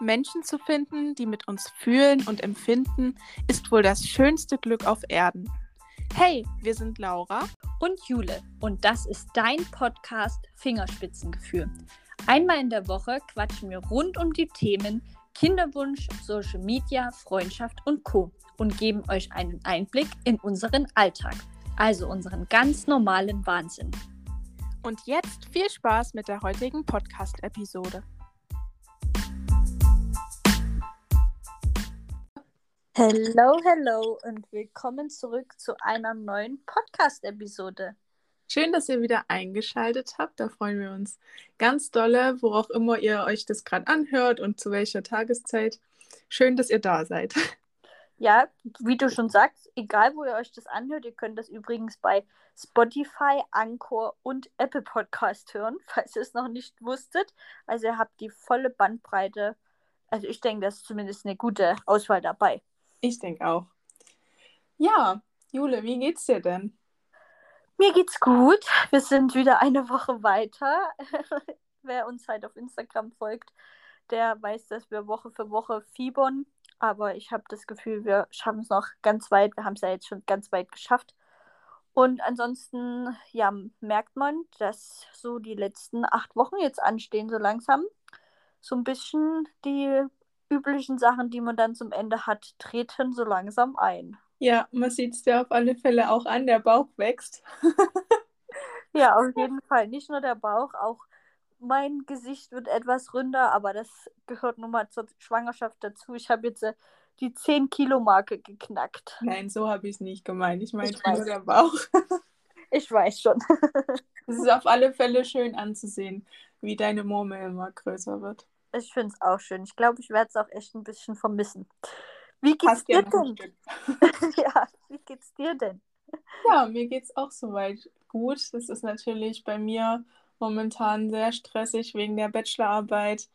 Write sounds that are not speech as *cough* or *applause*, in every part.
Menschen zu finden, die mit uns fühlen und empfinden, ist wohl das schönste Glück auf Erden. Hey, wir sind Laura und Jule und das ist dein Podcast Fingerspitzengefühl. Einmal in der Woche quatschen wir rund um die Themen Kinderwunsch, Social Media, Freundschaft und Co. und geben euch einen Einblick in unseren Alltag, also unseren ganz normalen Wahnsinn. Und jetzt viel Spaß mit der heutigen Podcast-Episode. Hello, hello und willkommen zurück zu einer neuen Podcast-Episode. Schön, dass ihr wieder eingeschaltet habt. Da freuen wir uns ganz dolle, wo auch immer ihr euch das gerade anhört und zu welcher Tageszeit. Schön, dass ihr da seid. Ja, wie du schon sagst, egal wo ihr euch das anhört, ihr könnt das übrigens bei Spotify, Anchor und Apple Podcast hören, *laughs* falls ihr es noch nicht wusstet. Also ihr habt die volle Bandbreite. Also ich denke, das ist zumindest eine gute Auswahl dabei. Ich denke auch. Ja, Jule, wie geht's dir denn? Mir geht's gut. Wir sind wieder eine Woche weiter. *laughs* Wer uns halt auf Instagram folgt, der weiß, dass wir Woche für Woche fiebern. Aber ich habe das Gefühl, wir schaffen es noch ganz weit. Wir haben es ja jetzt schon ganz weit geschafft. Und ansonsten, ja, merkt man, dass so die letzten acht Wochen jetzt anstehen, so langsam. So ein bisschen die üblichen Sachen, die man dann zum Ende hat, treten so langsam ein. Ja, man sieht es dir auf alle Fälle auch an, der Bauch wächst. *laughs* ja, auf jeden Fall. Nicht nur der Bauch, auch mein Gesicht wird etwas ründer, aber das gehört nun mal zur Schwangerschaft dazu. Ich habe jetzt äh, die 10-Kilo-Marke geknackt. Nein, so habe ich es nicht gemeint. Ich meine nur der Bauch. *laughs* ich weiß schon. es ist auf alle Fälle schön anzusehen, wie deine Murmel immer größer wird. Ich finde es auch schön. Ich glaube, ich werde es auch echt ein bisschen vermissen. Wie geht's Hast dir denn? *laughs* ja, wie geht's dir denn? Ja, mir geht's auch soweit gut. Das ist natürlich bei mir momentan sehr stressig wegen der Bachelorarbeit.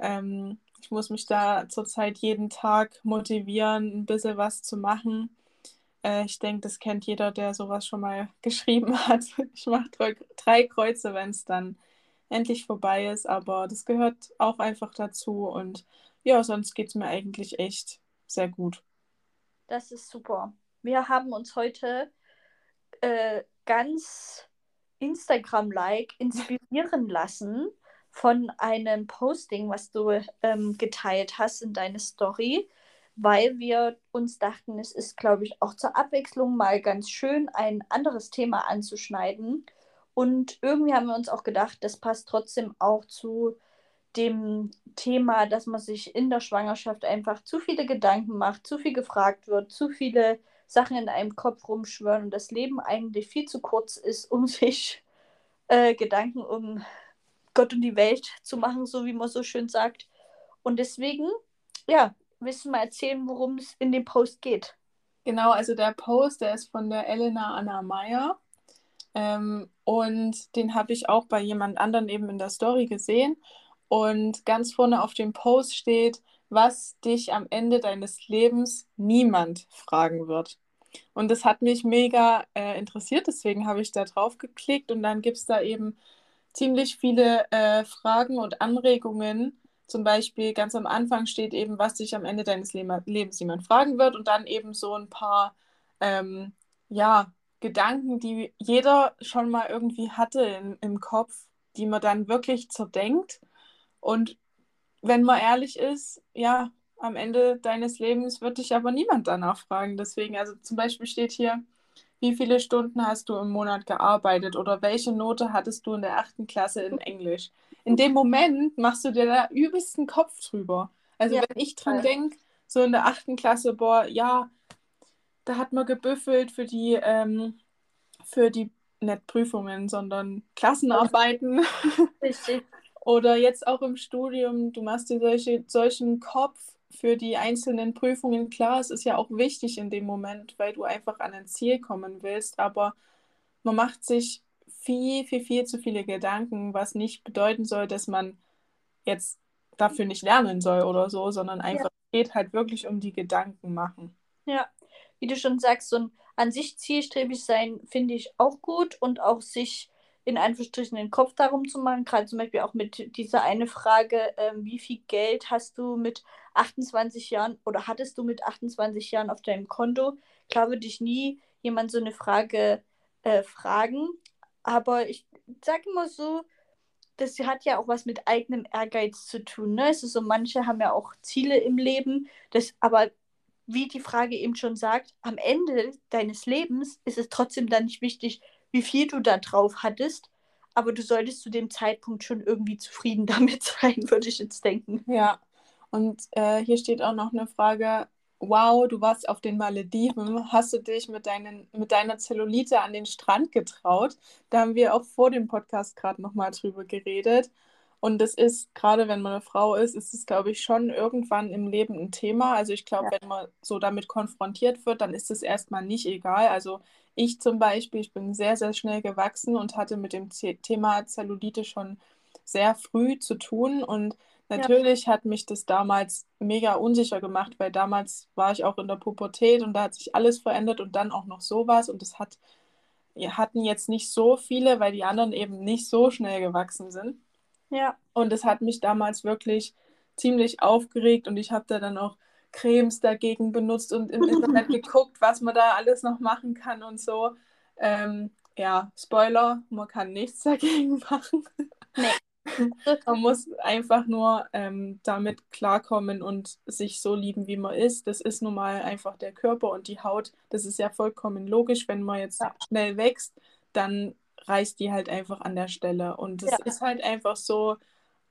Ähm, ich muss mich da zurzeit jeden Tag motivieren, ein bisschen was zu machen. Äh, ich denke, das kennt jeder, der sowas schon mal *laughs* geschrieben hat. Ich mache drei Kreuze, wenn es dann endlich vorbei ist, aber das gehört auch einfach dazu und ja, sonst geht es mir eigentlich echt sehr gut. Das ist super. Wir haben uns heute äh, ganz Instagram-like inspirieren *laughs* lassen von einem Posting, was du ähm, geteilt hast in deine Story, weil wir uns dachten, es ist, glaube ich, auch zur Abwechslung mal ganz schön, ein anderes Thema anzuschneiden und irgendwie haben wir uns auch gedacht, das passt trotzdem auch zu dem Thema, dass man sich in der Schwangerschaft einfach zu viele Gedanken macht, zu viel gefragt wird, zu viele Sachen in einem Kopf rumschwören und das Leben eigentlich viel zu kurz ist, um *laughs* sich äh, Gedanken um Gott und die Welt zu machen, so wie man so schön sagt. Und deswegen, ja, du mal erzählen, worum es in dem Post geht? Genau, also der Post, der ist von der Elena Anna Meyer. Ähm, und den habe ich auch bei jemand anderen eben in der Story gesehen. Und ganz vorne auf dem Post steht, was dich am Ende deines Lebens niemand fragen wird. Und das hat mich mega äh, interessiert, deswegen habe ich da drauf geklickt und dann gibt es da eben ziemlich viele äh, Fragen und Anregungen. Zum Beispiel ganz am Anfang steht eben, was dich am Ende deines Le Lebens jemand fragen wird und dann eben so ein paar ähm, ja, Gedanken, die jeder schon mal irgendwie hatte in, im Kopf, die man dann wirklich zerdenkt. Und wenn man ehrlich ist, ja, am Ende deines Lebens wird dich aber niemand danach fragen. Deswegen, also zum Beispiel steht hier, wie viele Stunden hast du im Monat gearbeitet oder welche Note hattest du in der achten Klasse in Englisch? In dem Moment machst du dir da übelsten Kopf drüber. Also ja, wenn ich dran denke, so in der achten Klasse, boah, ja, da hat man gebüffelt für die, ähm, für die, nicht Prüfungen, sondern Klassenarbeiten. *laughs* Richtig. Oder jetzt auch im Studium, du machst dir solche, solchen Kopf für die einzelnen Prüfungen. Klar, es ist ja auch wichtig in dem Moment, weil du einfach an ein Ziel kommen willst, aber man macht sich viel, viel, viel zu viele Gedanken, was nicht bedeuten soll, dass man jetzt dafür nicht lernen soll oder so, sondern einfach ja. geht halt wirklich um die Gedanken machen. Ja, wie du schon sagst, so ein an sich zielstrebig sein finde ich auch gut und auch sich in Anführungsstrichen den Kopf darum zu machen. Gerade zum Beispiel auch mit dieser eine Frage, ähm, wie viel Geld hast du mit 28 Jahren oder hattest du mit 28 Jahren auf deinem Konto? Klar würde ich nie jemand so eine Frage äh, fragen, aber ich sage immer so, das hat ja auch was mit eigenem Ehrgeiz zu tun. Ne? Ist so, manche haben ja auch Ziele im Leben, das, aber wie die Frage eben schon sagt, am Ende deines Lebens ist es trotzdem dann nicht wichtig, wie viel du da drauf hattest, aber du solltest zu dem Zeitpunkt schon irgendwie zufrieden *laughs* damit sein, würde ich jetzt denken. Ja, und äh, hier steht auch noch eine Frage. Wow, du warst auf den Malediven. Hast du dich mit, deinen, mit deiner Zellulite an den Strand getraut? Da haben wir auch vor dem Podcast gerade nochmal drüber geredet. Und das ist, gerade wenn man eine Frau ist, ist es, glaube ich, schon irgendwann im Leben ein Thema. Also ich glaube, ja. wenn man so damit konfrontiert wird, dann ist es erstmal nicht egal. Also ich zum Beispiel, ich bin sehr, sehr schnell gewachsen und hatte mit dem Thema Zellulite schon sehr früh zu tun. Und natürlich ja. hat mich das damals mega unsicher gemacht, weil damals war ich auch in der Pubertät und da hat sich alles verändert und dann auch noch sowas. Und das hat, hatten jetzt nicht so viele, weil die anderen eben nicht so schnell gewachsen sind. Ja. Und es hat mich damals wirklich ziemlich aufgeregt und ich habe da dann auch Cremes dagegen benutzt und im Internet *laughs* geguckt, was man da alles noch machen kann und so. Ähm, ja, Spoiler, man kann nichts dagegen *laughs* machen. Nee. *laughs* man muss einfach nur ähm, damit klarkommen und sich so lieben, wie man ist. Das ist nun mal einfach der Körper und die Haut. Das ist ja vollkommen logisch. Wenn man jetzt ja. schnell wächst, dann reißt die halt einfach an der Stelle. Und es ja. ist halt einfach so.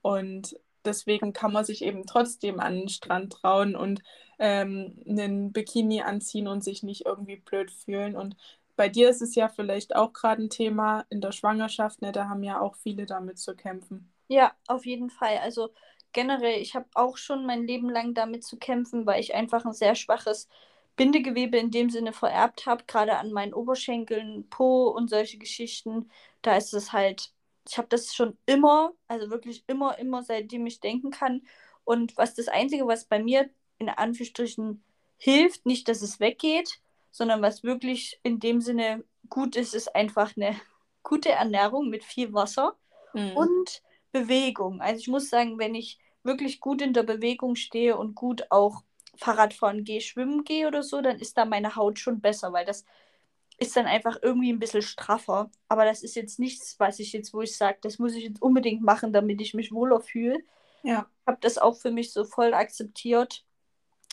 Und deswegen kann man sich eben trotzdem an den Strand trauen und ähm, einen Bikini anziehen und sich nicht irgendwie blöd fühlen. Und bei dir ist es ja vielleicht auch gerade ein Thema in der Schwangerschaft, ne? Da haben ja auch viele damit zu kämpfen. Ja, auf jeden Fall. Also generell, ich habe auch schon mein Leben lang damit zu kämpfen, weil ich einfach ein sehr schwaches Bindegewebe in dem Sinne vererbt habe, gerade an meinen Oberschenkeln, Po und solche Geschichten. Da ist es halt ich habe das schon immer, also wirklich immer, immer, seitdem ich denken kann. Und was das Einzige, was bei mir in Anführungsstrichen hilft, nicht, dass es weggeht, sondern was wirklich in dem Sinne gut ist, ist einfach eine *laughs* gute Ernährung mit viel Wasser mhm. und Bewegung. Also ich muss sagen, wenn ich wirklich gut in der Bewegung stehe und gut auch Fahrradfahren gehe, schwimmen gehe oder so, dann ist da meine Haut schon besser, weil das ist dann einfach irgendwie ein bisschen straffer. Aber das ist jetzt nichts, was ich jetzt, wo ich sage, das muss ich jetzt unbedingt machen, damit ich mich wohler fühle. Ja. Ich habe das auch für mich so voll akzeptiert.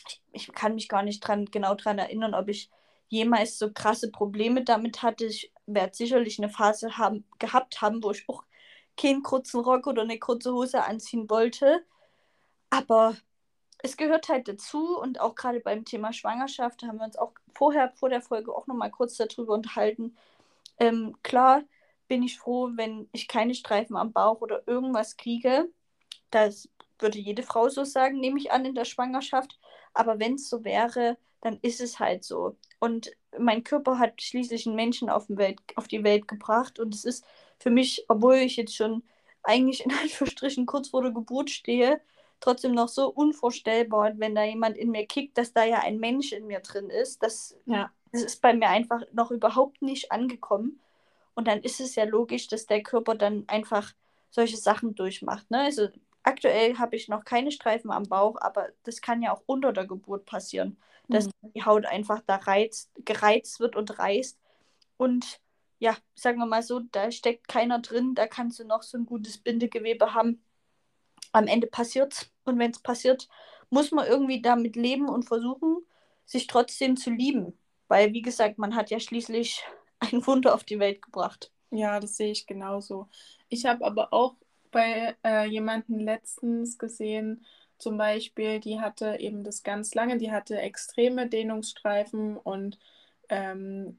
Ich, ich kann mich gar nicht dran, genau daran erinnern, ob ich jemals so krasse Probleme damit hatte. Ich werde sicherlich eine Phase haben, gehabt haben, wo ich auch keinen kurzen Rock oder eine kurze Hose anziehen wollte. Aber es gehört halt dazu und auch gerade beim Thema Schwangerschaft haben wir uns auch vorher, vor der Folge auch nochmal kurz darüber unterhalten. Ähm, klar bin ich froh, wenn ich keine Streifen am Bauch oder irgendwas kriege. Das würde jede Frau so sagen, nehme ich an, in der Schwangerschaft. Aber wenn es so wäre, dann ist es halt so. Und mein Körper hat schließlich einen Menschen auf, Welt, auf die Welt gebracht. Und es ist für mich, obwohl ich jetzt schon eigentlich in *laughs* Anführungsstrichen kurz vor der Geburt stehe, trotzdem noch so unvorstellbar, wenn da jemand in mir kickt, dass da ja ein Mensch in mir drin ist. Das, ja. das ist bei mir einfach noch überhaupt nicht angekommen. Und dann ist es ja logisch, dass der Körper dann einfach solche Sachen durchmacht. Ne? Also aktuell habe ich noch keine Streifen am Bauch, aber das kann ja auch unter der Geburt passieren, dass mhm. die Haut einfach da reizt, gereizt wird und reißt. Und ja, sagen wir mal so, da steckt keiner drin, da kannst du noch so ein gutes Bindegewebe haben am Ende passiert's. Und wenn es passiert, muss man irgendwie damit leben und versuchen, sich trotzdem zu lieben. Weil, wie gesagt, man hat ja schließlich *laughs* ein Wunder auf die Welt gebracht. Ja, das sehe ich genauso. Ich habe aber auch bei äh, jemanden letztens gesehen, zum Beispiel, die hatte eben das ganz lange, die hatte extreme Dehnungsstreifen und ähm,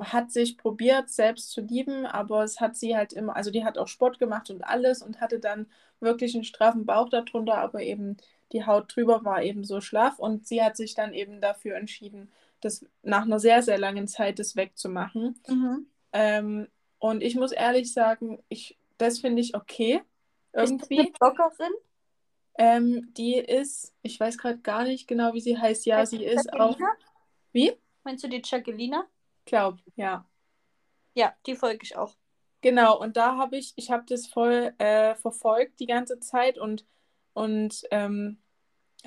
hat sich probiert, selbst zu lieben, aber es hat sie halt immer, also die hat auch Sport gemacht und alles und hatte dann wirklich einen straffen Bauch darunter, aber eben die Haut drüber war eben so schlaff und sie hat sich dann eben dafür entschieden, das nach einer sehr, sehr langen Zeit das wegzumachen. Mhm. Ähm, und ich muss ehrlich sagen, ich, das finde ich okay. Irgendwie. Ist das eine Bloggerin? Ähm, die ist, ich weiß gerade gar nicht genau, wie sie heißt. Ja, sie ist auch. Wie? Meinst du die Jacqueline? Glaube, ja. Ja, die folge ich auch. Genau, und da habe ich, ich habe das voll äh, verfolgt die ganze Zeit und, und ähm,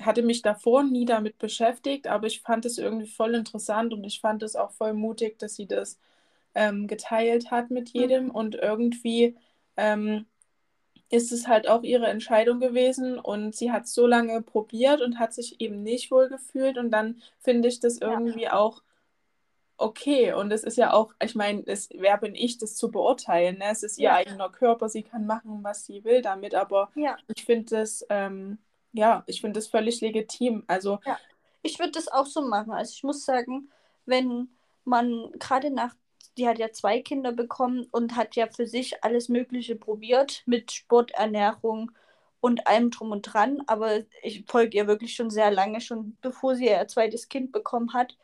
hatte mich davor nie damit beschäftigt, aber ich fand es irgendwie voll interessant und ich fand es auch voll mutig, dass sie das ähm, geteilt hat mit Mhm. jedem und irgendwie ähm, ist es halt auch ihre Entscheidung gewesen und sie hat so lange probiert und hat sich eben nicht wohl gefühlt und dann finde ich das Ja. irgendwie auch okay und es ist ja auch, ich meine, es, wer bin ich, das zu beurteilen, ne? Es ist ihr Ja. eigener Körper, sie kann machen, was sie will damit, aber Ja. ich finde das, ähm, ja, ich finde das völlig legitim, also Ja. Ich würde das auch so machen. Also ich muss sagen, wenn man gerade nach, die hat ja zwei Kinder bekommen und hat ja für sich alles Mögliche probiert mit Sport, Ernährung und allem drum und dran. Aber ich folge ihr wirklich schon sehr lange, schon bevor sie ihr zweites Kind bekommen hat.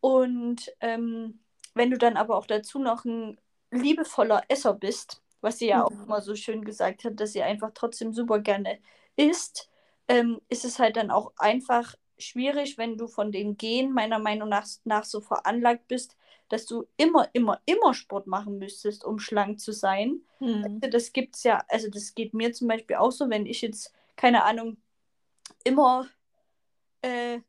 Und ähm, wenn du dann aber auch dazu noch ein liebevoller Esser bist, was sie ja auch Mhm. immer so schön gesagt hat, dass sie einfach trotzdem super gerne isst, ähm, ist es halt dann auch einfach schwierig, wenn du von den Genen meiner Meinung nach, nach so veranlagt bist, dass du immer, immer, immer Sport machen müsstest, um schlank zu sein. hm, Das gibt's ja, also das geht mir zum Beispiel auch so, wenn ich jetzt, keine Ahnung, immer äh,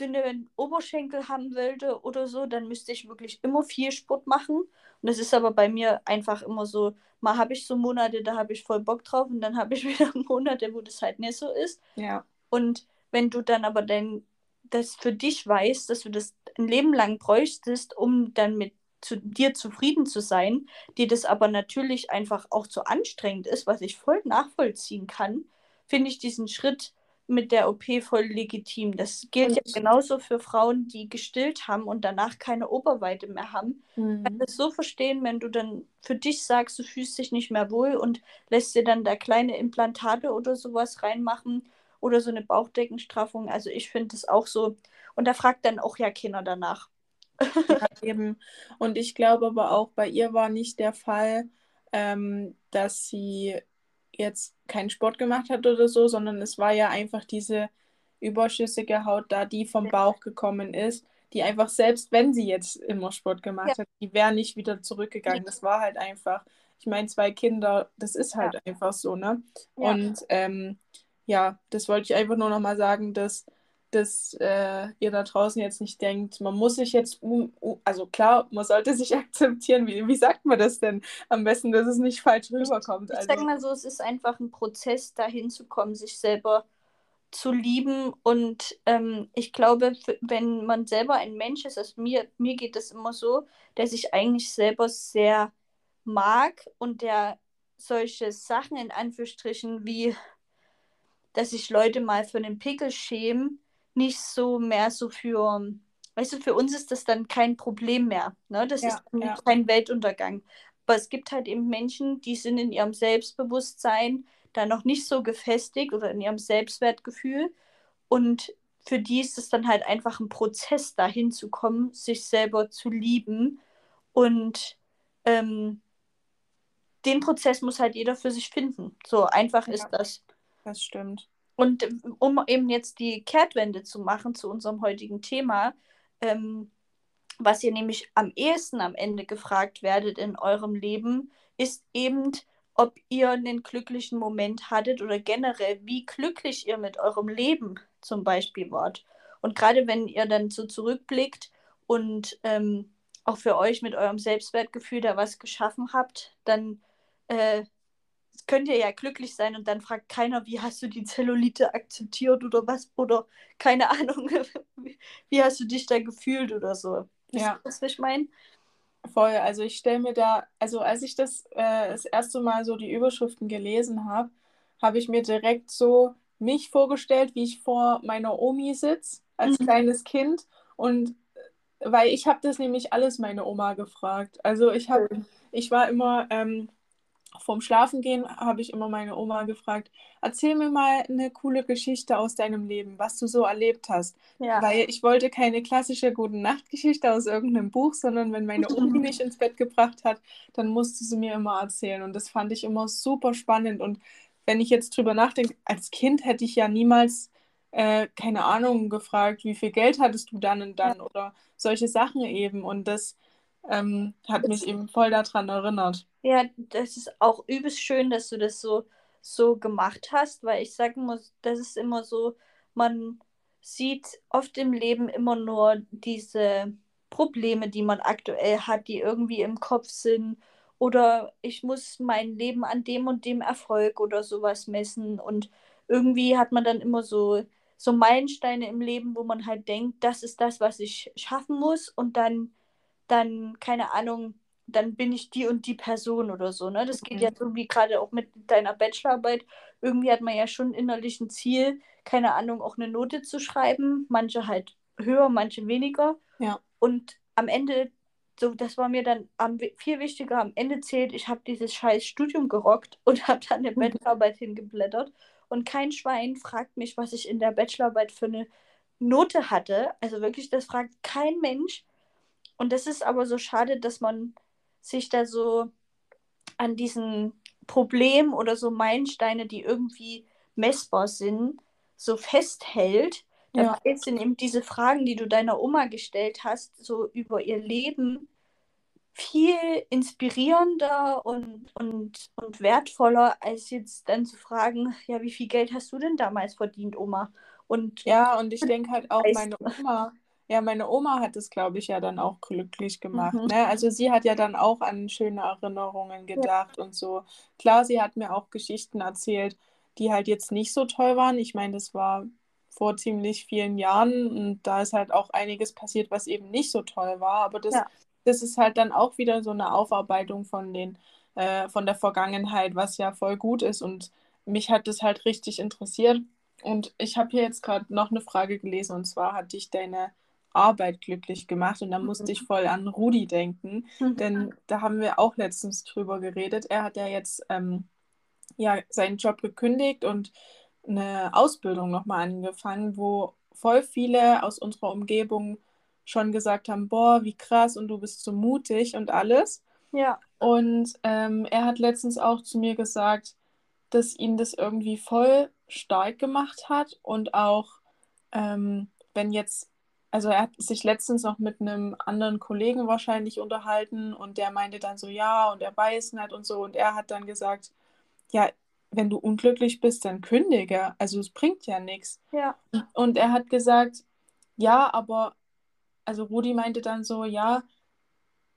dünne Oberschenkel haben wollte oder so, dann müsste ich wirklich immer viel Sport machen. Und das ist aber bei mir einfach immer so, mal habe ich so Monate, da habe ich voll Bock drauf und dann habe ich *laughs* wieder Monate, wo das halt nicht so ist. ja, Und wenn du dann aber dein, das für dich weißt, dass du das ein Leben lang bräuchtest, um dann mit zu dir zufrieden zu sein, dir das aber natürlich einfach auch zu anstrengend ist, was ich voll nachvollziehen kann, finde ich diesen Schritt mit der OP voll legitim. Das gilt Und ja genauso für Frauen, die gestillt haben und danach keine Oberweite mehr haben. Ich kann das so verstehen, wenn du dann für dich sagst, du fühlst dich nicht mehr wohl und lässt dir dann da kleine Implantate oder sowas reinmachen oder so eine Bauchdeckenstraffung. Also ich finde das auch so. Und da fragt dann auch ja keiner danach. ja, eben. Und ich glaube aber auch, bei ihr war nicht der Fall, ähm, dass sie jetzt keinen Sport gemacht hat oder so, sondern es war ja einfach diese überschüssige Haut da, die vom Bauch gekommen ist, die einfach, selbst wenn sie jetzt immer Sport gemacht Ja. hat, die wäre nicht wieder zurückgegangen. Das war halt einfach, ich meine, zwei Kinder, das ist halt Ja. einfach so, ne? Ja. Und ähm, ja, das wollte ich einfach nur nochmal sagen, dass, dass äh, ihr da draußen jetzt nicht denkt, man muss sich jetzt, um, um, also klar, man sollte sich *laughs* akzeptieren. Wie, wie sagt man das denn am besten, dass es nicht falsch rüberkommt? Ich Also, sag mal so, es ist einfach ein Prozess, dahin zu kommen, sich selber zu lieben. Und ähm, ich glaube, wenn man selber ein Mensch ist, also mir, mir geht es immer so, der sich eigentlich selber sehr mag und der solche Sachen in Anführungsstrichen wie, dass sich Leute mal für einen Pickel schämen, nicht so mehr so für, weißt du, für uns ist das dann kein Problem mehr. Ne? Das Ja, ist ja. kein Weltuntergang. Aber es gibt halt eben Menschen, die sind in ihrem Selbstbewusstsein da noch nicht so gefestigt oder in ihrem Selbstwertgefühl. Und für die ist es dann halt einfach ein Prozess, dahin zu kommen, sich selber zu lieben. Und ähm, den Prozess muss halt jeder für sich finden. So einfach Ja. ist das. das stimmt. Und ähm, um eben jetzt die Kehrtwende zu machen zu unserem heutigen Thema, ähm, was ihr nämlich am ehesten am Ende gefragt werdet in eurem Leben, ist eben, ob ihr einen glücklichen Moment hattet oder generell, wie glücklich ihr mit eurem Leben zum Beispiel wart. Und gerade wenn ihr dann so zurückblickt und ähm, auch für euch mit eurem Selbstwertgefühl da was geschaffen habt, dann äh, könnt ihr ja glücklich sein und dann fragt keiner, wie hast du die Zellulite akzeptiert oder was, oder keine *laughs* Ahnung, wie, hast du dich da gefühlt oder so. Wisst Ja. ihr, was ich meine? Voll, also ich stelle mir da, also als ich das äh, das erste Mal so die Überschriften gelesen habe, habe ich mir direkt so mich vorgestellt, wie ich vor meiner Omi sitze als Mhm. kleines Kind und äh, weil ich habe das nämlich alles meine Oma gefragt. Also ich habe, ich war immer ähm, vorm Schlafengehen habe ich immer meine Oma gefragt, erzähl mir mal eine coole Geschichte aus deinem Leben, was du so erlebt hast. Ja. Weil ich wollte keine klassische Gute Nacht-Geschichte aus irgendeinem Buch, sondern wenn meine *laughs* Omi mich ins Bett gebracht hat, dann musste sie mir immer erzählen. Und das fand ich immer super spannend. Und wenn ich jetzt drüber nachdenke, als Kind hätte ich ja niemals, äh, keine Ahnung, gefragt, wie viel Geld hattest du dann und dann oder solche Sachen eben. Und das ähm, hat mich eben voll daran erinnert. Ja, das ist auch übelst schön, dass du das so, so gemacht hast, weil ich sagen muss, das ist immer so, man sieht oft im Leben immer nur diese Probleme, die man aktuell hat, die irgendwie im Kopf sind. Oder ich muss mein Leben an dem und dem Erfolg oder sowas messen. Und irgendwie hat man dann immer so, so Meilensteine im Leben, wo man halt denkt, das ist das, was ich schaffen muss. Und dann, dann, keine Ahnung, dann bin ich die und die Person oder so. Ne? Das geht mhm. ja irgendwie gerade auch mit deiner Bachelorarbeit. Irgendwie hat man ja schon innerlich ein Ziel, keine Ahnung, auch eine Note zu schreiben. Manche halt höher, manche weniger. Ja. Und am Ende, so, das war mir dann am, viel wichtiger, am Ende zählt, ich habe dieses scheiß Studium gerockt *laughs* und habe dann eine mhm. Bachelorarbeit hingeblättert. Und kein Schwein fragt mich, was ich in der Bachelorarbeit für eine Note hatte. Also wirklich, das fragt kein Mensch. Und das ist aber so schade, dass man sich da so an diesen Problemen oder so Meilensteine, die irgendwie messbar sind, so festhält. Dabei ja. sind eben diese Fragen, die du deiner Oma gestellt hast, so über ihr Leben viel inspirierender und, und, und wertvoller, als jetzt dann zu fragen, ja, wie viel Geld hast du denn damals verdient, Oma? Und ja, und ich denke halt auch, meine Oma, ja, meine Oma hat es, glaube ich, ja dann auch glücklich gemacht. Mhm. Ne? Also sie hat ja dann auch an schöne Erinnerungen gedacht ja. und so. Klar, sie hat mir auch Geschichten erzählt, die halt jetzt nicht so toll waren. Ich meine, das war vor ziemlich vielen Jahren und da ist halt auch einiges passiert, was eben nicht so toll war. Aber das, ja. das ist halt dann auch wieder so eine Aufarbeitung von den, äh, von der Vergangenheit, was ja voll gut ist. Und mich hat das halt richtig interessiert. Und ich habe hier jetzt gerade noch eine Frage gelesen und zwar hat dich deine Arbeit glücklich gemacht. Und da musste mhm. ich voll an Rudi denken, mhm. denn da haben wir auch letztens drüber geredet. Er hat ja jetzt ähm, ja, seinen Job gekündigt und eine Ausbildung nochmal angefangen, wo voll viele aus unserer Umgebung schon gesagt haben, boah, wie krass und du bist so mutig und alles. Ja. Und ähm, er hat letztens auch zu mir gesagt, dass ihn das irgendwie voll stark gemacht hat und auch ähm, wenn jetzt also er hat sich letztens noch mit einem anderen Kollegen wahrscheinlich unterhalten und der meinte dann so, ja, und er weiß nicht und so. Und er hat dann gesagt, ja, wenn du unglücklich bist, dann kündige. Also es bringt ja nichts. Ja. Und er hat gesagt, ja, aber, also Rudi meinte dann so, ja,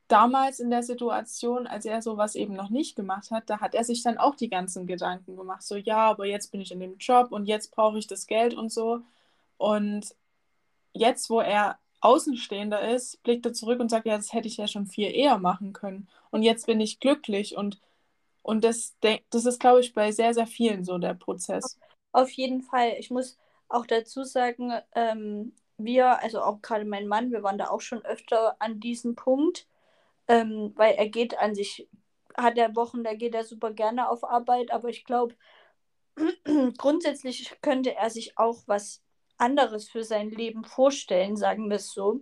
damals in der Situation, als er sowas eben noch nicht gemacht hat, da hat er sich dann auch die ganzen Gedanken gemacht. So, ja, aber jetzt bin ich in dem Job und jetzt brauche ich das Geld und so. Und jetzt, wo er Außenstehender ist, blickt er zurück und sagt, ja, das hätte ich ja schon viel eher machen können. Und jetzt bin ich glücklich und, und das, das ist, glaube ich, bei sehr, sehr vielen so der Prozess. Auf jeden Fall. Ich muss auch dazu sagen, ähm, wir, also auch gerade mein Mann, wir waren da auch schon öfter an diesem Punkt, ähm, weil er geht an sich, hat er Wochen, da geht er super gerne auf Arbeit, aber ich glaube, *clears throat* grundsätzlich könnte er sich auch was anderes für sein Leben vorstellen, sagen wir es so.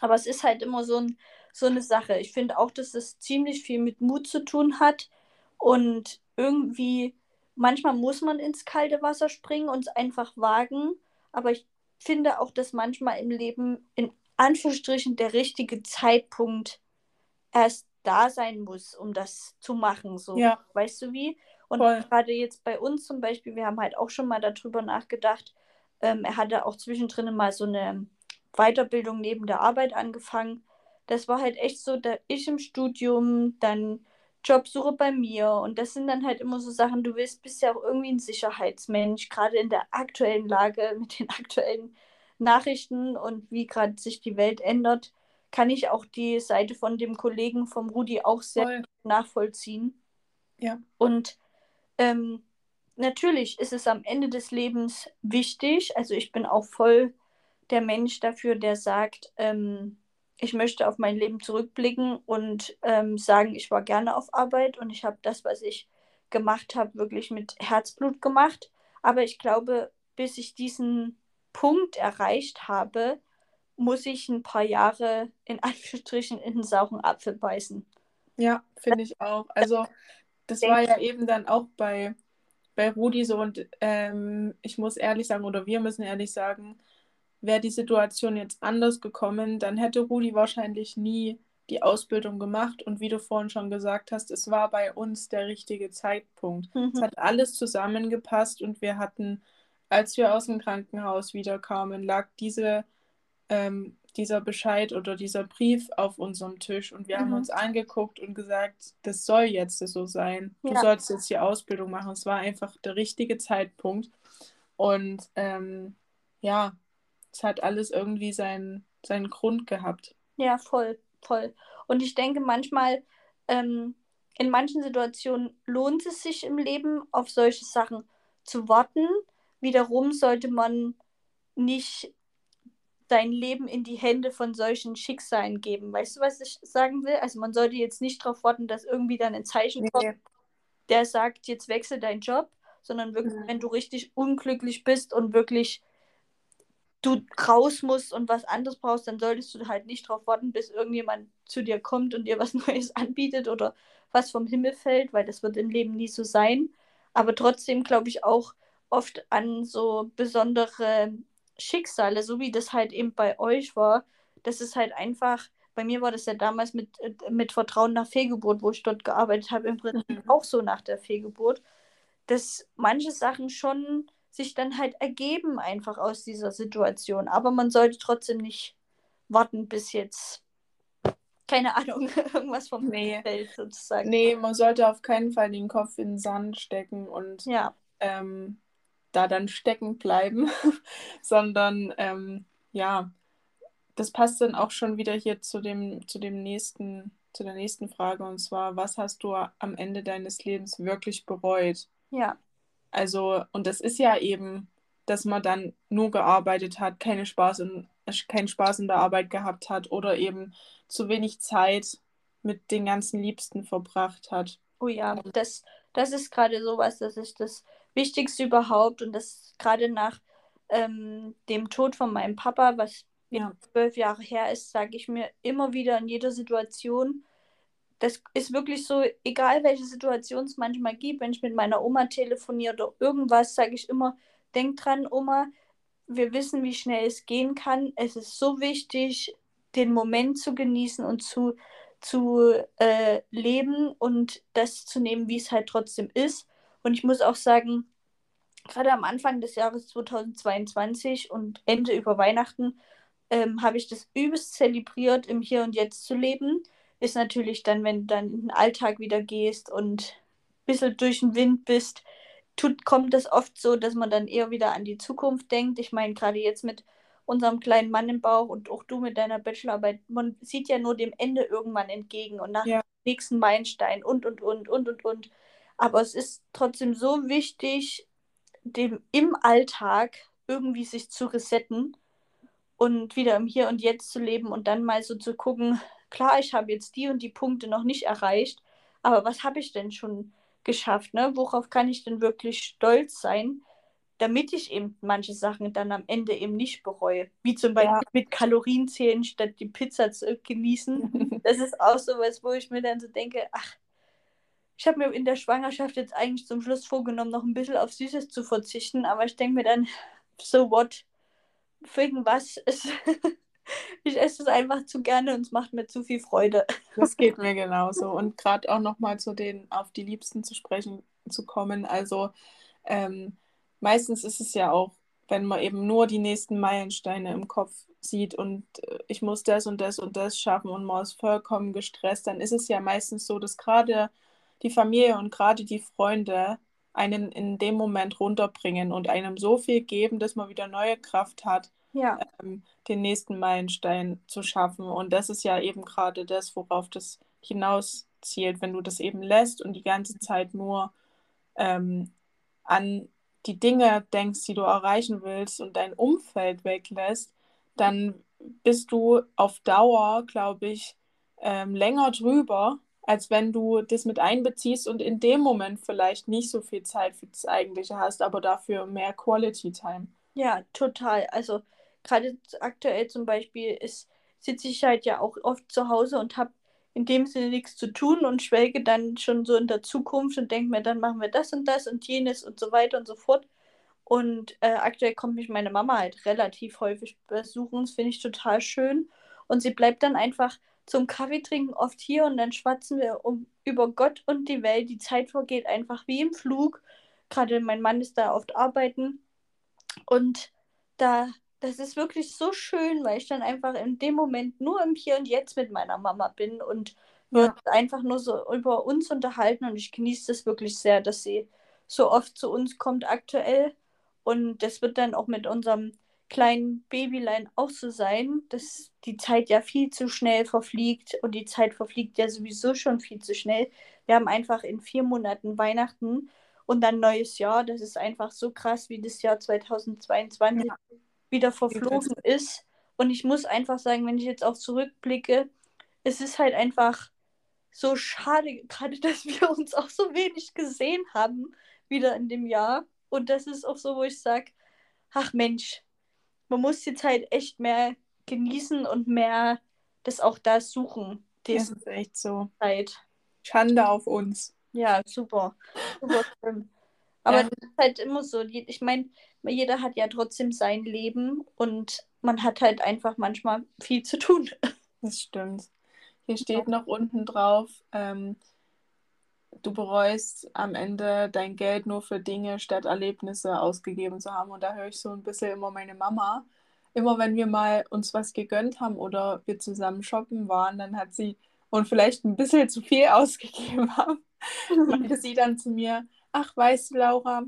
Aber es ist halt immer so, ein, so eine Sache. Ich finde auch, dass es ziemlich viel mit Mut zu tun hat und irgendwie, manchmal muss man ins kalte Wasser springen und es einfach wagen. Aber ich finde auch, dass manchmal im Leben in Anführungsstrichen der richtige Zeitpunkt erst da sein muss, um das zu machen. So, ja. weißt du wie? Und gerade jetzt bei uns zum Beispiel, wir haben halt auch schon mal darüber nachgedacht, ähm, er hatte auch zwischendrin mal so eine Weiterbildung neben der Arbeit angefangen. Das war halt echt so, da ich im Studium, dann Jobsuche bei mir und das sind dann halt immer so Sachen, du willst, bist ja auch irgendwie ein Sicherheitsmensch, gerade in der aktuellen Lage *laughs* mit den aktuellen Nachrichten und wie gerade sich die Welt ändert, kann ich auch die Seite von dem Kollegen vom Rudi auch sehr Voll. nachvollziehen. Ja. Und ähm, natürlich ist es am Ende des Lebens wichtig. Also ich bin auch voll der Mensch dafür, der sagt, ähm, ich möchte auf mein Leben zurückblicken und ähm, sagen, ich war gerne auf Arbeit und ich habe das, was ich gemacht habe, wirklich mit Herzblut gemacht. Aber ich glaube, bis ich diesen Punkt erreicht habe, muss ich ein paar Jahre in *laughs* Anführungsstrichen in den sauren Apfel beißen. Ja, finde ich auch. Also das war ja eben dann auch bei bei Rudi so und ähm, ich muss ehrlich sagen, oder wir müssen ehrlich sagen, wäre die Situation jetzt anders gekommen, dann hätte Rudi wahrscheinlich nie die Ausbildung gemacht und wie du vorhin schon gesagt hast, es war bei uns der richtige Zeitpunkt. Mhm. Es hat alles zusammengepasst und wir hatten, als wir aus dem Krankenhaus wiederkamen, lag diese, ähm, dieser Bescheid oder dieser Brief auf unserem Tisch und wir haben Mhm. uns angeguckt und gesagt, das soll jetzt so sein. Du Ja. sollst jetzt die Ausbildung machen. Es war einfach der richtige Zeitpunkt und ähm, ja, es hat alles irgendwie seinen, seinen Grund gehabt. Ja, voll, voll. Und ich denke manchmal, ähm, in manchen Situationen lohnt es sich im Leben, auf solche Sachen zu warten. Wiederum sollte man nicht sein Leben in die Hände von solchen Schicksalen geben. Weißt du, was ich sagen will? Also man sollte jetzt nicht darauf warten, dass irgendwie dann ein Zeichen kommt, Nee. der sagt, jetzt wechsel deinen Job, sondern wirklich, Mhm. wenn du richtig unglücklich bist und wirklich du raus musst und was anderes brauchst, dann solltest du halt nicht darauf warten, bis irgendjemand zu dir kommt und dir was *laughs* Neues anbietet oder was vom Himmel fällt, weil das wird im Leben nie so sein. Aber trotzdem glaube ich auch oft an so besondere Schicksale, so wie das halt eben bei euch war. Das ist halt einfach, bei mir war das ja damals mit, äh, mit Vertrauen nach Fehlgeburt, wo ich dort gearbeitet habe, im Prinzip Mhm. auch so nach der Fehlgeburt, dass manche Sachen schon sich dann halt ergeben einfach aus dieser Situation. Aber man sollte trotzdem nicht warten, bis jetzt, keine Ahnung, *laughs* irgendwas vom Nee. Feld sozusagen. Nee, man sollte auf keinen Fall den Kopf in den Sand stecken und Ja, ähm, da dann stecken bleiben, *laughs* sondern ähm, ja, das passt dann auch schon wieder hier zu dem, zu dem nächsten, zu der nächsten Frage und zwar, was hast du am Ende deines Lebens wirklich bereut? ja, Also, und das ist ja eben, dass man dann nur gearbeitet hat, keine Spaß in, keinen Spaß in der Arbeit gehabt hat oder eben zu wenig Zeit mit den ganzen Liebsten verbracht hat. oh ja, das, das ist gerade sowas, das ist das Wichtigste überhaupt und das gerade nach ähm, dem Tod von meinem Papa, was Ja. zwölf Jahre her ist, sage ich mir immer wieder in jeder Situation, das ist wirklich so, egal welche Situation es manchmal gibt, wenn ich mit meiner Oma telefoniere oder irgendwas, sage ich immer, denk dran, Oma, wir wissen, wie schnell es gehen kann. Es ist so wichtig, den Moment zu genießen und zu, zu äh, leben und das zu nehmen, wie es halt trotzdem ist. Und ich muss auch sagen, gerade am Anfang des Jahres 2022 und Ende über Weihnachten ähm, habe ich das übelst zelebriert, im Hier und Jetzt zu leben. Ist natürlich dann, wenn du dann in den Alltag wieder gehst und ein bisschen durch den Wind bist, tut, kommt das oft so, dass man dann eher wieder an die Zukunft denkt. Ich meine, gerade jetzt mit unserem kleinen Mann im Bauch und auch du mit deiner Bachelorarbeit, man sieht ja nur dem Ende irgendwann entgegen und nach Ja. dem nächsten Meilenstein und, und, und, und, und, und. Aber es ist trotzdem so wichtig, dem im Alltag irgendwie sich zu resetten und wieder im Hier und Jetzt zu leben und dann mal so zu gucken, klar, ich habe jetzt die und die Punkte noch nicht erreicht, aber was habe ich denn schon geschafft? Ne? Worauf kann ich denn wirklich stolz sein, damit ich eben manche Sachen dann am Ende eben nicht bereue? Wie zum Beispiel Ja. mit Kalorien zählen, statt die Pizza zu genießen. *laughs* Das ist auch so was, wo ich mir dann so denke, ach, ich habe mir in der Schwangerschaft jetzt eigentlich zum Schluss vorgenommen, noch ein bisschen auf Süßes zu verzichten, aber ich denke mir dann, so what? Irgendwas ist. *laughs* ich esse es einfach zu gerne und es macht mir zu viel Freude. Das geht *laughs* mir genauso. Und gerade auch nochmal zu den, auf die Liebsten zu sprechen zu kommen. Also ähm, meistens ist es ja auch, wenn man eben nur die nächsten Meilensteine im Kopf sieht und äh, ich muss das und das und das schaffen und man ist vollkommen gestresst, dann ist es ja meistens so, dass gerade die Familie und gerade die Freunde einen in dem Moment runterbringen und einem so viel geben, dass man wieder neue Kraft hat, Ja, ähm, den nächsten Meilenstein zu schaffen. Und das ist ja eben gerade das, worauf das hinauszielt, wenn du das eben lässt und die ganze Zeit nur ähm, an die Dinge denkst, die du erreichen willst und dein Umfeld weglässt, dann bist du auf Dauer, glaube ich, ähm, länger drüber, als wenn du das mit einbeziehst und in dem Moment vielleicht nicht so viel Zeit für das Eigentliche hast, aber dafür mehr Quality Time. ja, total. Also gerade aktuell zum Beispiel ist, sitze ich halt ja auch oft zu Hause und habe in dem Sinne nichts zu tun und schwelge dann schon so in der Zukunft und denke mir, dann machen wir das und das und jenes und so weiter und so fort. Und äh, aktuell kommt mich meine Mama halt relativ häufig besuchen. Das finde ich total schön. Und sie bleibt dann einfach zum Kaffee trinken oft hier und dann schwatzen wir um, über Gott und die Welt. Die Zeit vergeht einfach wie im Flug. Gerade mein Mann ist da oft arbeiten. Und da, das ist wirklich so schön, weil ich dann einfach in dem Moment nur im Hier und Jetzt mit meiner Mama bin und wir Ja. einfach nur so über uns unterhalten. Und ich genieße das wirklich sehr, dass sie so oft zu uns kommt aktuell. Und das wird dann auch mit unserem kleinen Babylein auch so sein, dass die Zeit ja viel zu schnell verfliegt und die Zeit verfliegt ja sowieso schon viel zu schnell. Wir haben einfach in vier Monaten Weihnachten und dann neues Jahr. Das ist einfach so krass, wie das Jahr 2022 Ja. wieder verflogen ist. Und ich muss einfach sagen, wenn ich jetzt auch zurückblicke, es ist halt einfach so schade, gerade *laughs* dass wir uns auch so wenig gesehen haben wieder in dem Jahr. Und das ist auch so, wo ich sage, ach Mensch, man muss die Zeit echt mehr genießen und mehr das auch da suchen, Das ist echt so. Zeit. Schande auf uns. Ja, super. Super. *laughs* Aber Ja. das ist halt immer so. Ich meine, jeder hat ja trotzdem sein Leben und man hat halt einfach manchmal viel zu tun. Das stimmt. Hier steht noch unten drauf, ähm, du bereust am Ende dein Geld nur für Dinge statt Erlebnisse ausgegeben zu haben. Und da höre ich so ein bisschen immer meine Mama. Immer wenn wir mal uns was gegönnt haben oder wir zusammen shoppen waren, dann hat sie und vielleicht ein bisschen zu viel *laughs* ausgegeben haben, meinte sie dann zu mir, ach weißt du, Laura,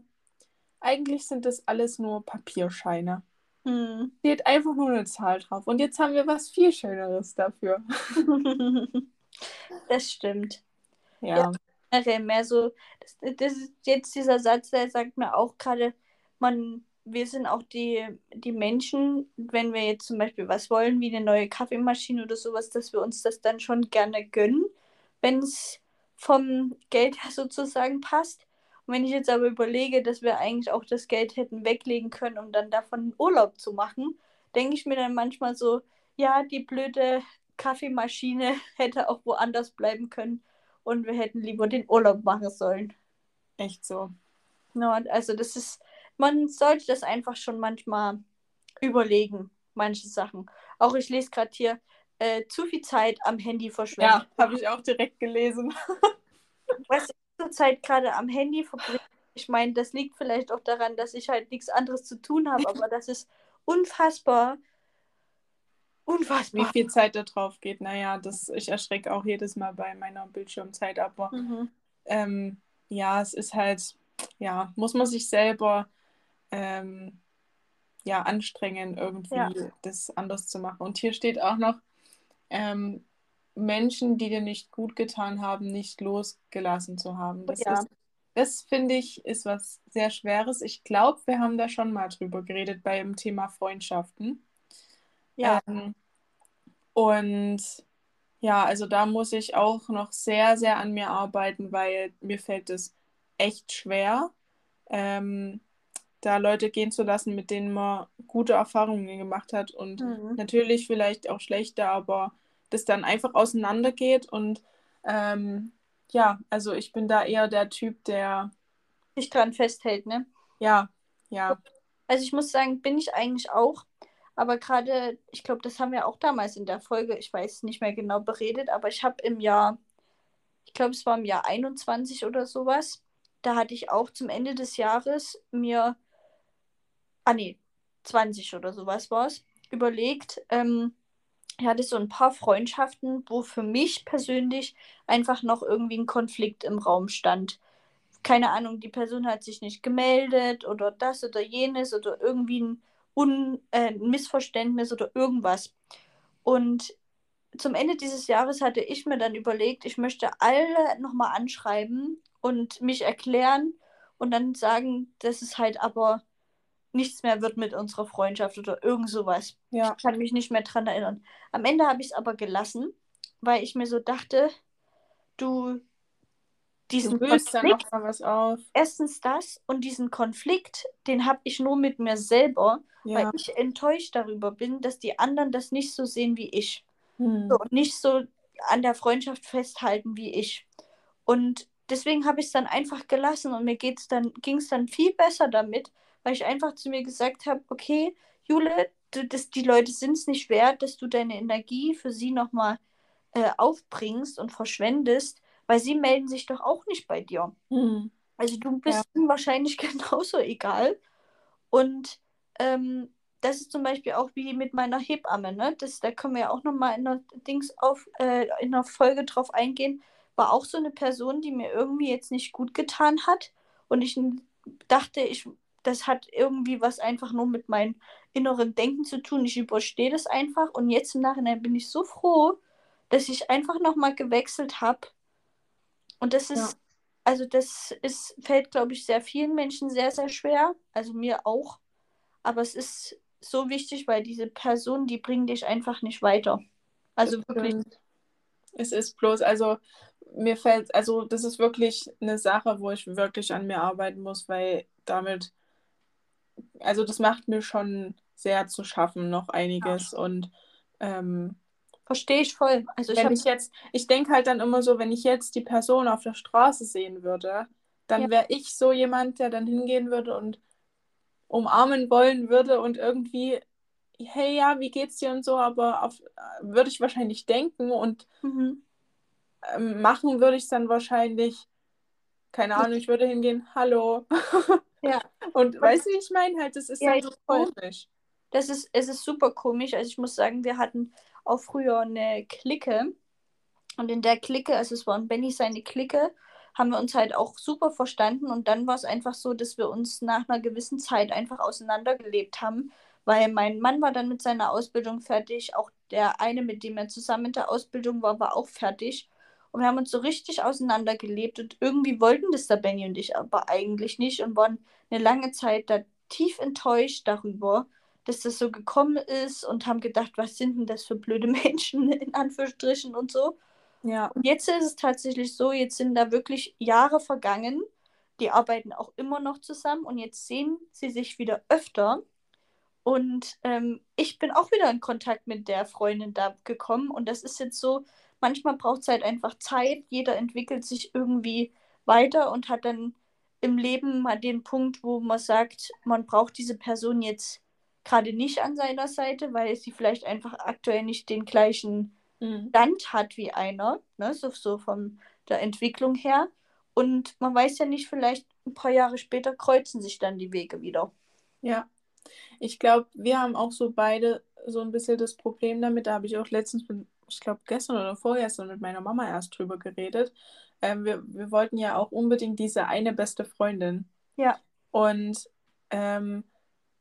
eigentlich sind das alles nur Papierscheine. Hm. Steht einfach nur eine Zahl drauf. Und jetzt haben wir was viel Schöneres dafür. *laughs* Das stimmt. Ja, generell mehr so, das, das ist jetzt dieser Satz, der sagt mir auch gerade, man, wir sind auch die, die Menschen, wenn wir jetzt zum Beispiel was wollen, wie eine neue Kaffeemaschine oder sowas, dass wir uns das dann schon gerne gönnen, wenn es vom Geld her sozusagen passt. Und wenn ich jetzt aber überlege, dass wir eigentlich auch das Geld hätten weglegen können, um dann davon Urlaub zu machen, denke ich mir dann manchmal so, ja, die blöde Kaffeemaschine *laughs* hätte auch woanders bleiben können und wir hätten lieber den Urlaub machen sollen. echt so. Ja, und also das ist, man sollte das einfach schon manchmal überlegen, manche Sachen. Auch ich lese gerade hier, äh, zu viel Zeit am Handy verschwenden. Ja, habe ich auch direkt gelesen. *laughs* Was ich zurzeit gerade am Handy verbringe, ich meine, das liegt vielleicht auch daran, dass ich halt nichts anderes zu tun habe, aber das ist unfassbar, Wie unfassbar. viel Zeit da drauf geht, naja, das, ich erschrecke auch jedes Mal bei meiner Bildschirmzeit, aber Mhm. ähm, ja, es ist halt, ja, muss man sich selber ähm, ja, anstrengen, irgendwie Ja. das anders zu machen. Und hier steht auch noch, ähm, Menschen, die dir nicht gut getan haben, nicht losgelassen zu haben. Das Ja. ist, das finde ich, ist was sehr Schweres. Ich glaube, wir haben da schon mal drüber geredet beim Thema Freundschaften. Ja, Ähm, und ja, also da muss ich auch noch sehr, sehr an mir arbeiten, weil mir fällt es echt schwer, ähm, da Leute gehen zu lassen, mit denen man gute Erfahrungen gemacht hat und Mhm. natürlich vielleicht auch schlechte, aber das dann einfach auseinandergeht und ähm, ja, also ich bin da eher der Typ, der sich dran festhält, ne? ja, ja, Also ich muss sagen, bin ich eigentlich auch. Aber gerade, ich glaube, das haben wir auch damals in der Folge, ich weiß nicht mehr genau beredet, aber ich habe im Jahr, ich glaube, es war im Jahr 21 oder sowas, da hatte ich auch zum Ende des Jahres mir, ah nee, 20 oder sowas war es, überlegt, ähm, ich hatte so ein paar Freundschaften, wo für mich persönlich einfach noch irgendwie ein Konflikt im Raum stand. Keine Ahnung, die Person hat sich nicht gemeldet oder das oder jenes oder irgendwie ein, Un äh, Missverständnis oder irgendwas. Und zum Ende dieses Jahres hatte ich mir dann überlegt, ich möchte alle nochmal anschreiben und mich erklären und dann sagen, dass es halt aber nichts mehr wird mit unserer Freundschaft oder irgend sowas. ja, Ich kann mich nicht mehr dran erinnern. Am Ende habe ich es aber gelassen, weil ich mir so dachte, du diesen du löst dann Konflikt noch mal was auf. erstens das und diesen Konflikt, den habe ich nur mit mir selber, Ja, weil ich enttäuscht darüber bin, dass die anderen das nicht so sehen wie ich. hm. So, und nicht so an der Freundschaft festhalten wie ich. Und deswegen habe ich es dann einfach gelassen und mir geht's dann, ging es dann viel besser damit, weil ich einfach zu mir gesagt habe, okay, Jule, du, das, die Leute sind es nicht wert, dass du deine Energie für sie nochmal äh, aufbringst und verschwendest, weil sie melden sich doch auch nicht bei dir. Mhm. Also du bist Ja. ihnen wahrscheinlich *laughs* genauso egal. Und ähm, das ist zum Beispiel auch wie mit meiner Hebamme, ne? Das, da können wir ja auch nochmal in der Dings auf, äh, in der Folge drauf eingehen. War auch so eine Person, die mir irgendwie jetzt nicht gut getan hat. Und ich dachte, ich, das hat irgendwie was einfach nur mit meinem inneren Denken zu tun. Ich überstehe das einfach. Und jetzt im Nachhinein bin ich so froh, dass ich einfach nochmal gewechselt habe. Und das ist, Ja. also das ist, fällt, glaube ich, sehr vielen Menschen sehr, sehr schwer. Also mir auch. Aber es ist so wichtig, weil diese Personen, die bringen dich einfach nicht weiter. Also wirklich. Es ist bloß, also mir fällt, also das ist wirklich eine Sache, wo ich wirklich an mir arbeiten muss, weil damit, also das macht mir schon sehr zu schaffen, noch einiges. Und ähm, verstehe ich voll. Also ich wenn habe ich jetzt, ich denke halt dann immer so, wenn ich jetzt die Person auf der Straße sehen würde, dann Ja. wäre ich so jemand, der dann hingehen würde und umarmen wollen würde und irgendwie, hey ja, wie geht's dir und so, aber auf, würde ich wahrscheinlich denken und mhm. ähm, machen würde ich es dann wahrscheinlich, keine Ahnung, ich würde hingehen, hallo. Ja. *laughs* Und weißt du, wie ich meine? Halt, das ist Ja, dann so komisch. Das ist, es ist super komisch. Also ich muss sagen, wir hatten auch früher eine Clique. Und in der Clique, also es war Benny seine Clique, haben wir uns halt auch super verstanden. Und dann war es einfach so, dass wir uns nach einer gewissen Zeit einfach auseinandergelebt haben. Weil mein Mann war dann mit seiner Ausbildung fertig. Auch der eine, mit dem er zusammen in der Ausbildung war, war auch fertig. Und wir haben uns so richtig auseinandergelebt. Und irgendwie wollten das der Benny und ich aber eigentlich nicht. Und waren eine lange Zeit da tief enttäuscht darüber, dass das so gekommen ist und haben gedacht, was sind denn das für blöde *laughs* Menschen in Anführungsstrichen und so. Ja, Und jetzt ist es tatsächlich so, jetzt sind da wirklich Jahre vergangen. Die arbeiten auch immer noch zusammen und jetzt sehen sie sich wieder öfter. Und ähm, ich bin auch wieder in Kontakt mit der Freundin da gekommen. Und das ist jetzt so, manchmal braucht es halt einfach Zeit. Jeder entwickelt sich irgendwie weiter und hat dann im Leben mal den Punkt, wo man sagt, man braucht diese Person jetzt gerade nicht an seiner Seite, weil sie vielleicht einfach aktuell nicht den gleichen mhm. Stand hat wie einer, ne? so, so von der Entwicklung her. Und man weiß ja nicht, vielleicht ein paar Jahre später kreuzen sich dann die Wege wieder. ja. Ich glaube, wir haben auch so beide so ein bisschen das Problem damit. Da habe ich auch letztens, mit, ich glaube gestern oder vorgestern mit meiner Mama erst drüber geredet. Ähm, wir, wir wollten ja auch unbedingt diese eine beste Freundin. Ja. Und ähm,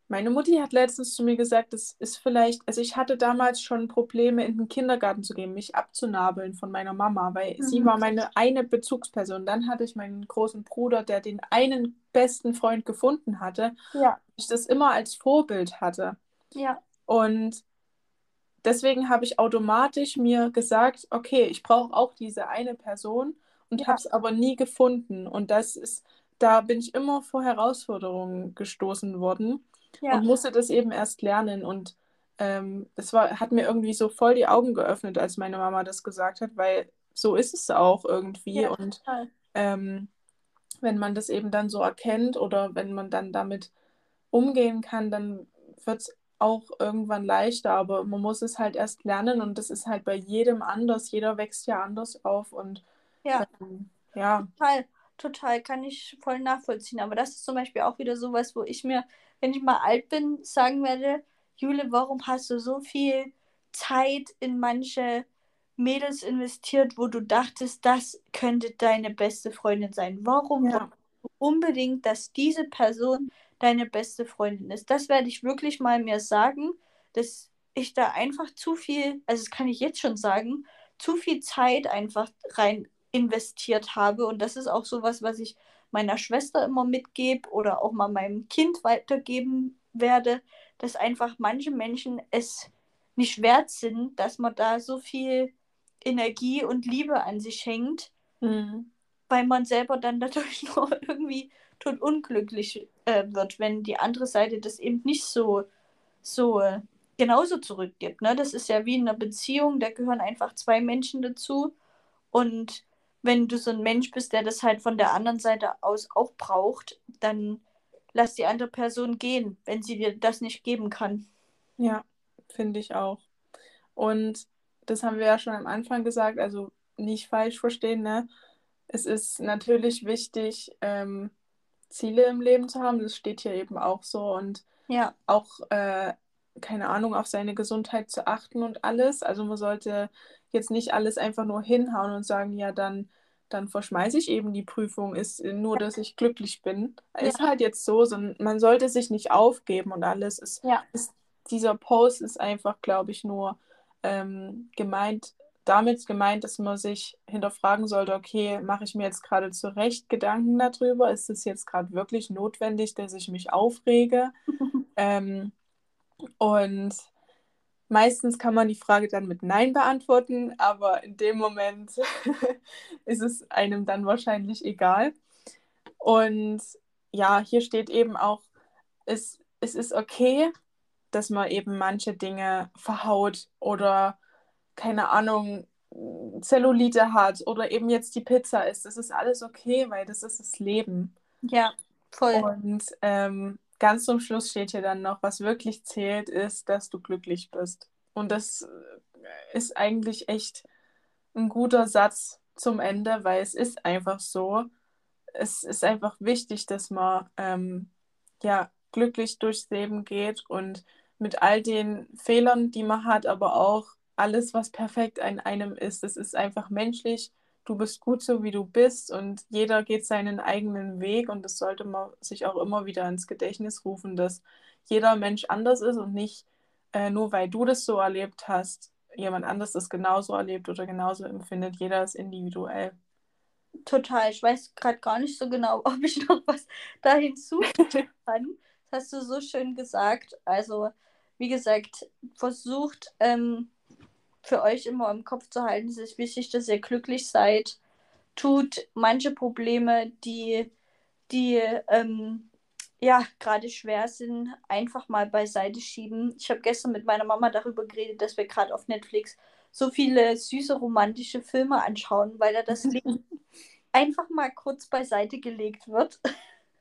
meine Mutti hat letztens zu mir gesagt, es ist vielleicht, also ich hatte damals schon Probleme, in den Kindergarten zu gehen, mich abzunabeln von meiner Mama, weil sie Mhm. war meine eine Bezugsperson. Dann hatte ich meinen großen Bruder, der den einen besten Freund gefunden hatte, Ja, ich das immer als Vorbild hatte. ja, Und deswegen habe ich automatisch mir gesagt, okay, ich brauche auch diese eine Person und Ja. habe es aber nie gefunden. Und das ist, da bin ich immer vor Herausforderungen gestoßen worden ja, und musste das eben erst lernen. Und ähm, das war, hat mir irgendwie so voll die Augen geöffnet, als meine Mama das gesagt hat, weil so ist es auch irgendwie. Ja. Und ähm, wenn man das eben dann so erkennt oder wenn man dann damit umgehen kann, dann wird es auch irgendwann leichter. Aber man muss es halt erst lernen und das ist halt bei jedem anders. Jeder wächst ja anders auf und Ja. ähm, ja, Total, total, kann ich voll nachvollziehen. Aber das ist zum Beispiel auch wieder sowas, wo ich mir, wenn ich mal alt bin, sagen werde, Jule, warum hast du so viel Zeit in manche Mädels investiert, wo du dachtest, das könnte deine beste Freundin sein? Warum Ja. du unbedingt, dass diese Person deine beste Freundin ist? Das werde ich wirklich mal mir sagen, dass ich da einfach zu viel, also das kann ich jetzt schon sagen, zu viel Zeit einfach rein investiert habe. Und das ist auch sowas, was ich meiner Schwester immer mitgebe oder auch mal meinem Kind weitergeben werde, dass einfach manche Menschen es nicht wert sind, dass man da so viel Energie und Liebe an sich hängt, Mhm. weil man selber dann dadurch *laughs* nur irgendwie tot unglücklich äh, wird, wenn die andere Seite das eben nicht so, so äh, genauso zurückgibt. Ne? Das ist ja wie in einer Beziehung, da gehören einfach zwei Menschen dazu. Und wenn du so ein Mensch bist, der das halt von der anderen Seite aus auch braucht, dann lass die andere Person gehen, wenn sie dir das nicht geben kann. Ja, finde ich auch. Und das haben wir ja schon am Anfang gesagt, also nicht falsch verstehen, ne? Es ist natürlich wichtig, ähm, Ziele im Leben zu haben. Das steht hier eben auch so. Und Ja, auch, äh, keine Ahnung, auf seine Gesundheit zu achten und alles. Also man sollte jetzt nicht alles einfach nur hinhauen und sagen, ja, dann, dann verschmeiße ich eben die Prüfung, ist nur, dass ich glücklich bin. Ist ja, halt jetzt so, sondern man sollte sich nicht aufgeben und alles. Ist, ja, ist, dieser Post ist einfach, glaube ich, nur ähm, gemeint, damit gemeint, dass man sich hinterfragen sollte, okay, mache ich mir jetzt gerade zu Recht Gedanken darüber? Ist es jetzt gerade wirklich notwendig, dass ich mich aufrege? *laughs* Ähm, und meistens kann man die Frage dann mit Nein beantworten, aber in dem Moment *laughs* ist es einem dann wahrscheinlich egal. Und ja, hier steht eben auch, es, es ist okay, dass man eben manche Dinge verhaut oder keine Ahnung, Zellulite hat oder eben jetzt die Pizza isst. Das ist alles okay, weil das ist das Leben. ja, voll. Und ähm, ganz zum Schluss steht hier dann noch, was wirklich zählt, ist, dass du glücklich bist. Und das äh, ist eigentlich echt ein guter Satz zum Ende, weil es ist einfach so. Es ist einfach wichtig, dass man ähm, ja glücklich durchs Leben geht und mit all den Fehlern, die man hat, aber auch alles, was perfekt an einem ist. Es ist einfach menschlich. Du bist gut so, wie du bist und jeder geht seinen eigenen Weg und das sollte man sich auch immer wieder ins Gedächtnis rufen, dass jeder Mensch anders ist und nicht äh, nur weil du das so erlebt hast, jemand anders das genauso erlebt oder genauso empfindet. Jeder ist individuell. Total. Ich weiß gerade gar nicht so genau, *laughs* ob ich noch was da hinzufügen *laughs* kann. Das hast du so schön gesagt. Also, wie gesagt, versucht ähm, für euch immer im Kopf zu halten, es ist wichtig, dass ihr glücklich seid. Tut manche Probleme, die, die ähm, ja gerade schwer sind, einfach mal beiseite schieben. Ich habe gestern mit meiner Mama darüber geredet, dass wir gerade auf Netflix so viele süße romantische Filme anschauen, weil da das Leben *laughs* einfach mal kurz beiseite gelegt wird.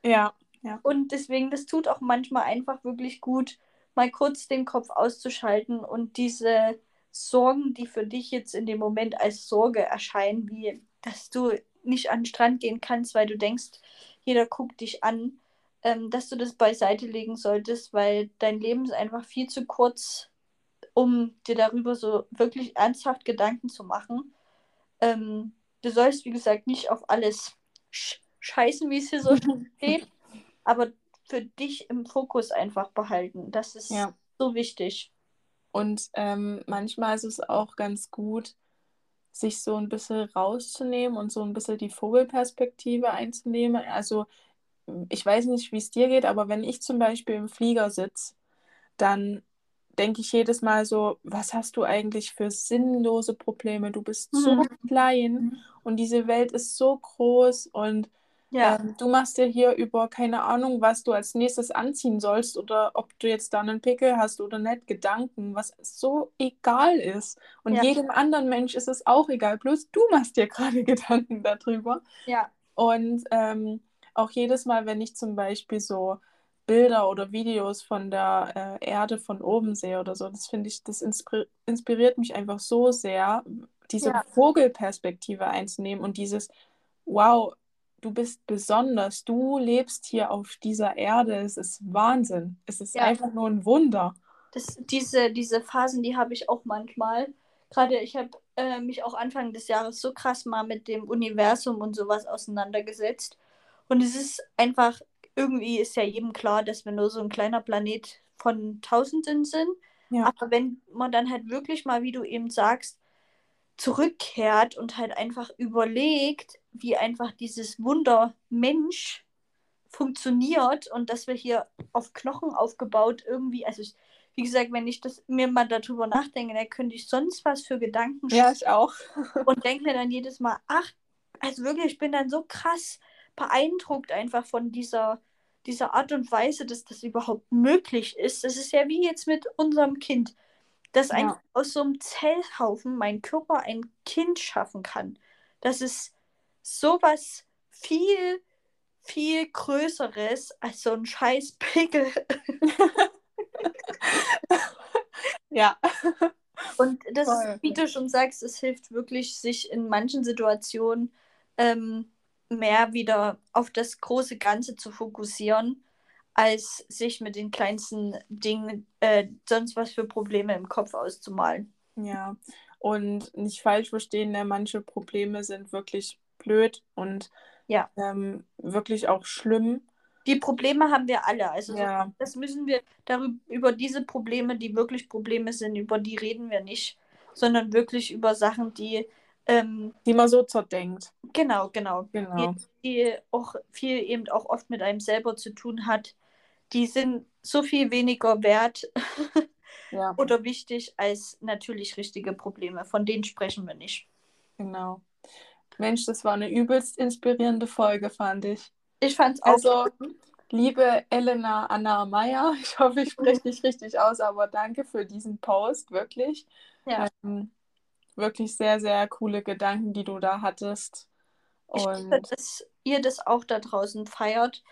Ja, ja. Und deswegen, das tut auch manchmal einfach wirklich gut, mal kurz den Kopf auszuschalten und diese Sorgen, die für dich jetzt in dem Moment als Sorge erscheinen, wie dass du nicht an den Strand gehen kannst, weil du denkst, jeder guckt dich an, ähm, dass du das beiseite legen solltest, weil dein Leben ist einfach viel zu kurz, um dir darüber so wirklich ernsthaft Gedanken zu machen. Ähm, du sollst, wie gesagt, nicht auf alles sch scheißen, wie es hier so *laughs* steht, aber für dich im Fokus einfach behalten. Das ist Ja. so wichtig. Und ähm, manchmal ist es auch ganz gut, sich so ein bisschen rauszunehmen und so ein bisschen die Vogelperspektive einzunehmen. Also ich weiß nicht, wie es dir geht, aber wenn ich zum Beispiel im Flieger sitze, dann denke ich jedes Mal so, was hast du eigentlich für sinnlose Probleme? Du bist so Mhm. klein und diese Welt ist so groß und Ja, ähm, du machst dir hier über keine Ahnung, was du als nächstes anziehen sollst oder ob du jetzt da einen Pickel hast oder nicht, Gedanken, was so egal ist. Und ja, jedem anderen Mensch ist es auch egal, bloß du machst dir *laughs* gerade Gedanken darüber. ja, Und ähm, auch jedes Mal, wenn ich zum Beispiel so Bilder oder Videos von der äh, Erde von oben sehe oder so, das finde ich, das inspir inspiriert mich einfach so sehr, diese ja, Vogelperspektive einzunehmen und dieses, wow, du bist besonders, du lebst hier auf dieser Erde, es ist Wahnsinn, es ist ja. einfach nur ein Wunder. Das, diese, diese Phasen, die habe ich auch manchmal. Gerade ich habe äh, mich auch Anfang des Jahres so krass mal mit dem Universum und sowas auseinandergesetzt. Und es ist einfach, irgendwie ist ja jedem klar, dass wir nur so ein kleiner Planet von Tausenden sind. Ja, Aber wenn man dann halt wirklich mal, wie du eben sagst, zurückkehrt und halt einfach überlegt, wie einfach dieses Wunder Mensch funktioniert und dass wir hier auf Knochen aufgebaut irgendwie, also ich, wie gesagt, wenn ich das mir mal darüber nachdenke, dann könnte ich sonst was für Gedanken ja, ich auch. *laughs* und denke mir dann jedes Mal, ach, also wirklich, ich bin dann so krass beeindruckt einfach von dieser, dieser Art und Weise, dass das überhaupt möglich ist. Das ist ja wie jetzt mit unserem Kind, dass einfach Ja, aus so einem Zellhaufen mein Körper ein Kind schaffen kann. Das ist sowas viel, viel Größeres als so ein scheiß Pickel. *laughs* ja. Und das Voll. ist, wie du schon sagst, es hilft wirklich, sich in manchen Situationen ähm, mehr wieder auf das große Ganze zu fokussieren, als sich mit den kleinsten Dingen äh, sonst was für Probleme im Kopf auszumalen. Ja, und nicht falsch verstehen, ne? manche Probleme sind wirklich blöd und Ja. ähm, wirklich auch schlimm. Die Probleme haben wir alle. Also so, Ja, das müssen wir darüber, über diese Probleme, die wirklich Probleme sind, über die reden wir nicht, sondern wirklich über Sachen, die ähm, die man so zerdenkt. genau, genau, Genau. die auch viel eben auch oft mit einem selber zu tun hat, die sind so viel weniger wert *laughs* Ja, oder wichtig als natürlich richtige Probleme. Von denen sprechen wir nicht. genau. Mensch, das war eine übelst inspirierende Folge, fand ich. Ich fand es auch. Also, liebe Elena Anna Meyer, *laughs* ich hoffe, ich spreche dich richtig aus, aber danke für diesen Post, wirklich. ja, Ähm, wirklich sehr, sehr coole Gedanken, die du da hattest. ich hoffe, Und dass ihr das auch da draußen feiert,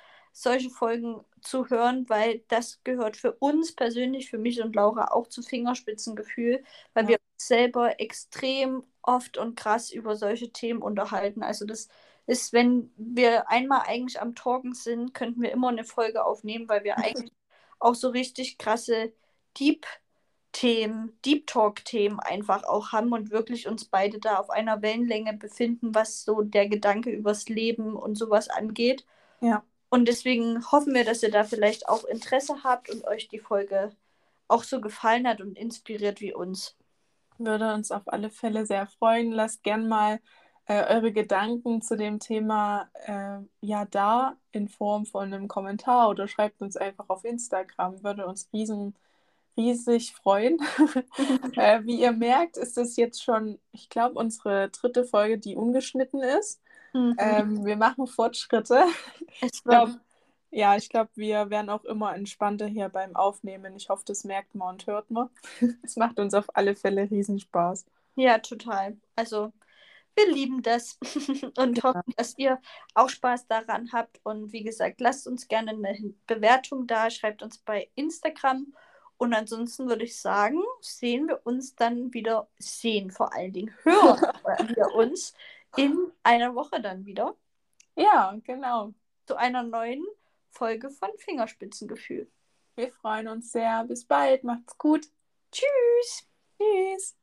solche Folgen zu hören, weil das gehört für uns persönlich, für mich und Laura auch zu Fingerspitzengefühl, weil Ja. wir uns selber extrem oft und krass über solche Themen unterhalten. Also das ist, wenn wir einmal eigentlich am Talken sind, könnten wir immer eine Folge aufnehmen, weil wir *laughs* eigentlich auch so richtig krasse Deep-Themen, Deep Talk-Themen einfach auch haben und wirklich uns beide da auf einer Wellenlänge befinden, was so der Gedanke übers Leben und sowas angeht. ja, Und deswegen hoffen wir, dass ihr da vielleicht auch Interesse habt und euch die Folge auch so gefallen hat und inspiriert wie uns. würde uns auf alle Fälle sehr freuen. Lasst gern mal äh, eure Gedanken zu dem Thema äh, ja da in Form von einem Kommentar oder schreibt uns einfach auf Instagram. Würde uns riesen, riesig freuen. *laughs* äh, wie ihr merkt, ist das jetzt schon, ich glaube, unsere dritte Folge, die ungeschnitten ist. Mhm. Ähm, wir machen Fortschritte. *laughs* Ich glaube, ja, ich glaube, wir werden auch immer entspannter hier beim Aufnehmen. Ich hoffe, das merkt man und hört man. *laughs* Es macht uns auf alle Fälle Riesenspaß. ja, total. Also, wir lieben das *laughs* und hoffen, dass ihr auch Spaß daran habt. Und wie gesagt, lasst uns gerne eine Bewertung da, schreibt uns bei Instagram. Und ansonsten würde ich sagen, sehen wir uns dann wieder, sehen vor allen Dingen, hören wir uns in einer Woche dann wieder Ja, genau. zu einer neuen Folge von Fingerspitzengefühl. Wir freuen uns sehr. Bis bald. Macht's gut. Tschüss!